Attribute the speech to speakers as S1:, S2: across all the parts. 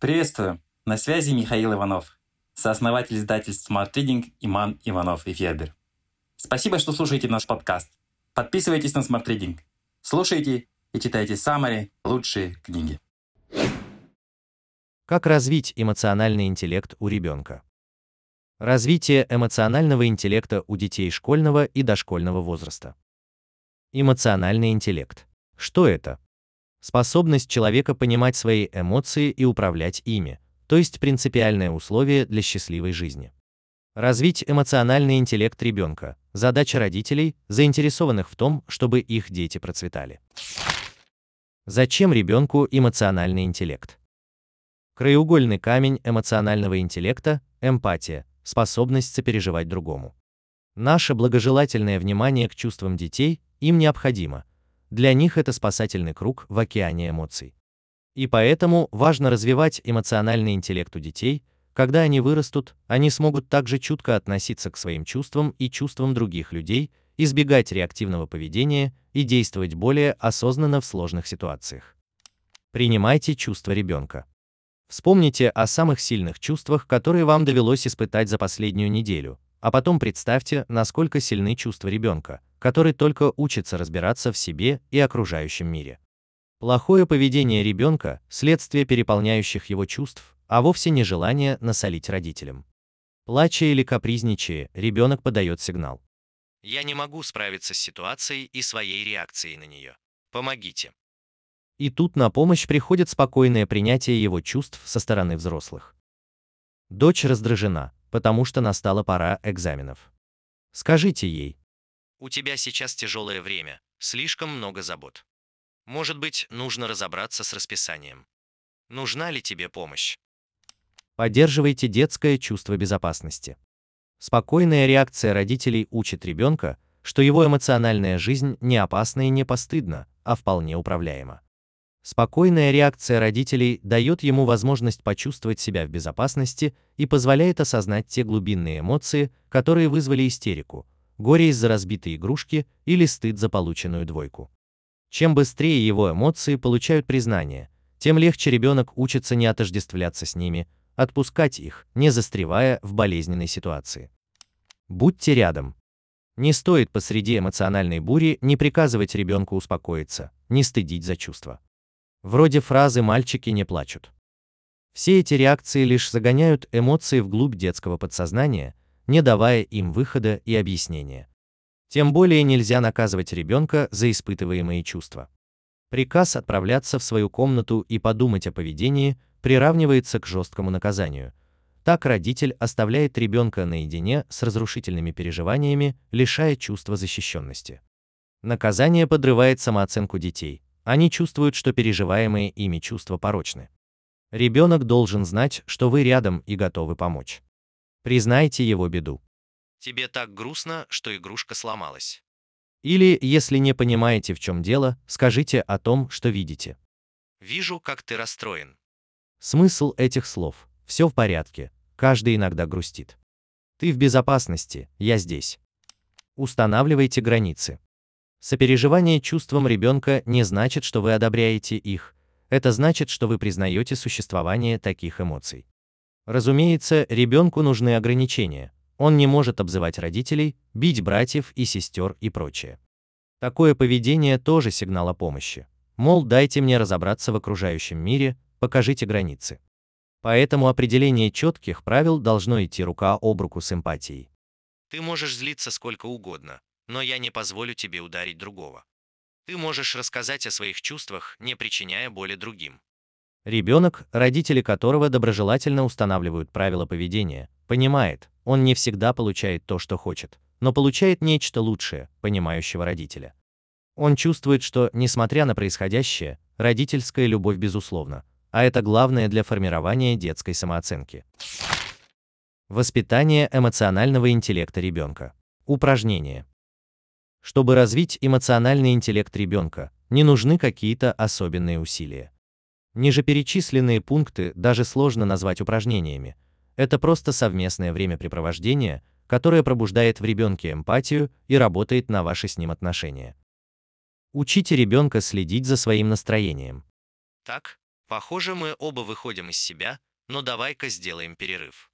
S1: Приветствую! На связи Михаил Иванов, сооснователь издательств Smart Reading Иман Иванов и Федер. Спасибо, что слушаете наш подкаст. Подписывайтесь на Smart Reading. Слушайте и читайте самые лучшие книги.
S2: Как развить эмоциональный интеллект у ребенка? Развитие эмоционального интеллекта у детей школьного и дошкольного возраста. Эмоциональный интеллект. Что это? Способность человека понимать свои эмоции и управлять ими, то есть принципиальное условие для счастливой жизни. Развить эмоциональный интеллект ребенка – задача родителей, заинтересованных в том, чтобы их дети процветали. Зачем ребенку эмоциональный интеллект? Краеугольный камень эмоционального интеллекта – эмпатия, способность сопереживать другому. Наше благожелательное внимание к чувствам детей им необходимо, для них это спасательный круг в океане эмоций. И поэтому важно развивать эмоциональный интеллект у детей, когда они вырастут, они смогут также чутко относиться к своим чувствам и чувствам других людей, избегать реактивного поведения и действовать более осознанно в сложных ситуациях. Принимайте чувства ребенка. Вспомните о самых сильных чувствах, которые вам довелось испытать за последнюю неделю, а потом представьте, насколько сильны чувства ребенка, который только учится разбираться в себе и окружающем мире. Плохое поведение ребенка – следствие переполняющих его чувств, а вовсе не желание насолить родителям. Плача или капризничая, ребенок подает сигнал. «Я не могу справиться с ситуацией и своей реакцией на нее. Помогите». И тут на помощь приходит спокойное принятие его чувств со стороны взрослых. Дочь раздражена, потому что настала пора экзаменов. Скажите ей, у тебя сейчас тяжелое время, слишком много забот. Может быть, нужно разобраться с расписанием. Нужна ли тебе помощь? Поддерживайте детское чувство безопасности. Спокойная реакция родителей учит ребенка, что его эмоциональная жизнь не опасна и не постыдна, а вполне управляема. Спокойная реакция родителей дает ему возможность почувствовать себя в безопасности и позволяет осознать те глубинные эмоции, которые вызвали истерику, горе из-за разбитой игрушки или стыд за полученную двойку. Чем быстрее его эмоции получают признание, тем легче ребенок учится не отождествляться с ними, отпускать их, не застревая в болезненной ситуации. Будьте рядом. Не стоит посреди эмоциональной бури не приказывать ребенку успокоиться, не стыдить за чувства. Вроде фразы «мальчики не плачут». Все эти реакции лишь загоняют эмоции вглубь детского подсознания, не давая им выхода и объяснения. Тем более нельзя наказывать ребенка за испытываемые чувства. Приказ отправляться в свою комнату и подумать о поведении приравнивается к жесткому наказанию. Так родитель оставляет ребенка наедине с разрушительными переживаниями, лишая чувства защищенности. Наказание подрывает самооценку детей. Они чувствуют, что переживаемые ими чувства порочны. Ребенок должен знать, что вы рядом и готовы помочь. Признайте его беду. Тебе так грустно, что игрушка сломалась. Или, если не понимаете, в чем дело, скажите о том, что видите. Вижу, как ты расстроен. Смысл этих слов – все в порядке, каждый иногда грустит. Ты в безопасности, я здесь. Устанавливайте границы. Сопереживание чувствам ребенка не значит, что вы одобряете их, это значит, что вы признаете существование таких эмоций. Разумеется, ребенку нужны ограничения. Он не может обзывать родителей, бить братьев и сестер и прочее. Такое поведение тоже сигнал о помощи. Мол, дайте мне разобраться в окружающем мире, покажите границы. Поэтому определение четких правил должно идти рука об руку с эмпатией. Ты можешь злиться сколько угодно, но я не позволю тебе ударить другого. Ты можешь рассказать о своих чувствах, не причиняя боли другим. Ребенок, родители которого доброжелательно устанавливают правила поведения, понимает, он не всегда получает то, что хочет, но получает нечто лучшее, понимающего родителя. Он чувствует, что, несмотря на происходящее, родительская любовь безусловна, а это главное для формирования детской самооценки. Воспитание эмоционального интеллекта ребенка. Упражнение. Чтобы развить эмоциональный интеллект ребенка, не нужны какие-то особенные усилия. Ниже перечисленные пункты даже сложно назвать упражнениями. Это просто совместное времяпрепровождение, которое пробуждает в ребенке эмпатию и работает на ваши с ним отношения. Учите ребенка следить за своим настроением. Так, Похоже, мы оба выходим из себя, но давай-ка сделаем перерыв.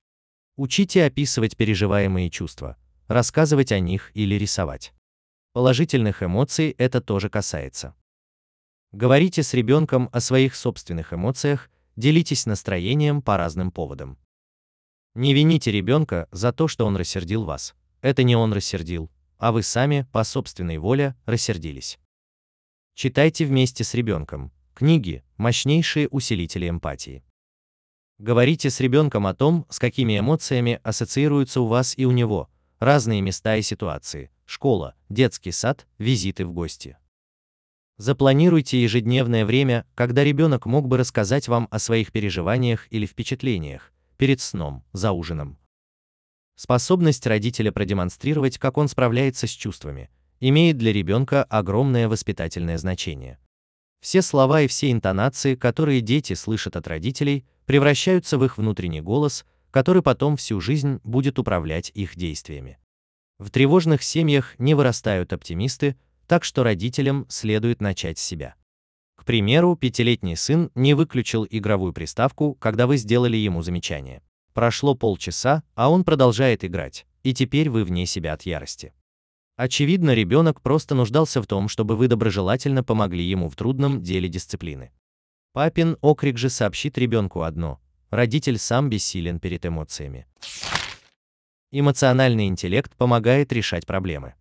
S2: Учите описывать переживаемые чувства, рассказывать о них или рисовать. Положительных эмоций это тоже касается. Говорите с ребенком о своих собственных эмоциях, делитесь настроением по разным поводам. Не вините ребенка за то, что он рассердил вас. Это не он рассердил, а вы сами по собственной воле рассердились. Читайте вместе с ребенком. Книги – мощнейшие усилители эмпатии. Говорите с ребенком о том, с какими эмоциями ассоциируются у вас и у него, разные места и ситуации, школа, детский сад, визиты в гости. Запланируйте ежедневное время, когда ребенок мог бы рассказать вам о своих переживаниях или впечатлениях, перед сном, за ужином. Способность родителя продемонстрировать, как он справляется с чувствами, имеет для ребенка огромное воспитательное значение. Все слова и все интонации, которые дети слышат от родителей, превращаются в их внутренний голос, который потом всю жизнь будет управлять их действиями. В тревожных семьях не вырастают оптимисты, так что родителям следует начать с себя. К примеру, пятилетний сын не выключил игровую приставку, когда вы сделали ему замечание. Прошло полчаса, а он продолжает играть, и теперь вы вне себя от ярости. Очевидно, ребенок просто нуждался в том, чтобы вы доброжелательно помогли ему в трудном деле дисциплины. Папин окрик же сообщит ребенку одно – родитель сам бессилен перед эмоциями. Эмоциональный интеллект помогает решать проблемы.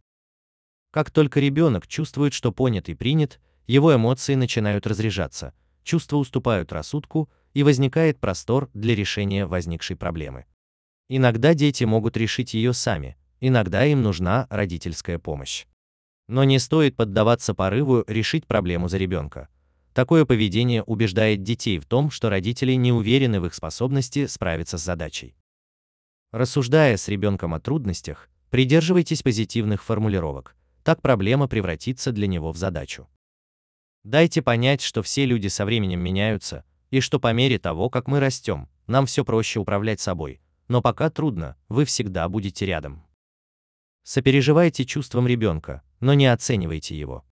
S2: Как только ребенок чувствует, что понят и принят, его эмоции начинают разряжаться, чувства уступают рассудку, и возникает простор для решения возникшей проблемы. Иногда дети могут решить ее сами, иногда им нужна родительская помощь. Но не стоит поддаваться порыву решить проблему за ребенка. Такое поведение убеждает детей в том, что родители не уверены в их способности справиться с задачей. Рассуждая с ребенком о трудностях, придерживайтесь позитивных формулировок, так проблема превратится для него в задачу. Дайте понять, что все люди со временем меняются, и что по мере того, как мы растем, нам все проще управлять собой, но пока трудно, вы всегда будете рядом. Сопереживайте чувствам ребенка, но не оценивайте его.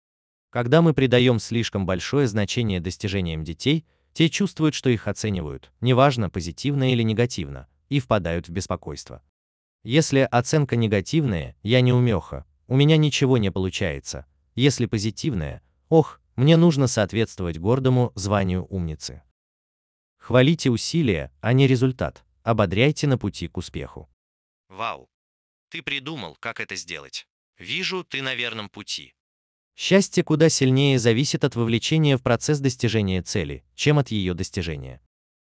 S2: Когда мы придаем слишком большое значение достижениям детей, те чувствуют, что их оценивают, неважно позитивно или негативно, и впадают в беспокойство. Если оценка негативная, я не умеха, у меня ничего не получается. Если позитивная, ох, мне нужно соответствовать гордому званию умницы. Хвалите усилия, а не результат. Ободряйте на пути к успеху. Вау, ты придумал, как это сделать. Вижу, ты на верном пути. Счастье куда сильнее зависит от вовлечения в процесс достижения цели, чем от ее достижения.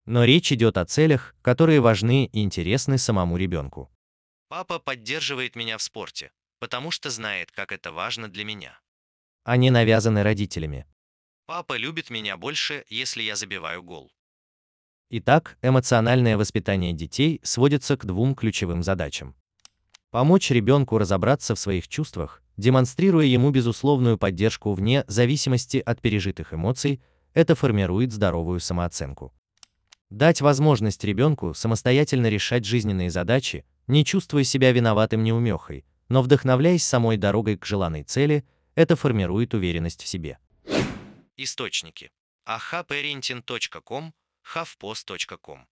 S2: Но речь идет о целях, которые важны и интересны самому ребенку. Папа поддерживает меня в спорте, потому что знает, как это важно для меня. Они навязаны родителями. Папа любит меня больше, если я забиваю гол. Итак, эмоциональное воспитание детей сводится к двум ключевым задачам. Помочь ребенку разобраться в своих чувствах, демонстрируя ему безусловную поддержку вне зависимости от пережитых эмоций, это формирует здоровую самооценку. Дать возможность ребенку самостоятельно решать жизненные задачи, не чувствуя себя виноватым неумехой, но вдохновляясь самой дорогой к желанной цели, это формирует уверенность в себе. Источники. ahaparenting.com, havpost.com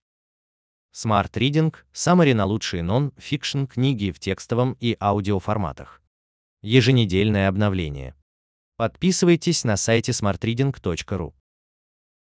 S2: Smart Reading – Summary на лучшие нон-фикшн книги в текстовом и аудиоформатах. Еженедельное обновление. Подписывайтесь на сайте smartreading.ru.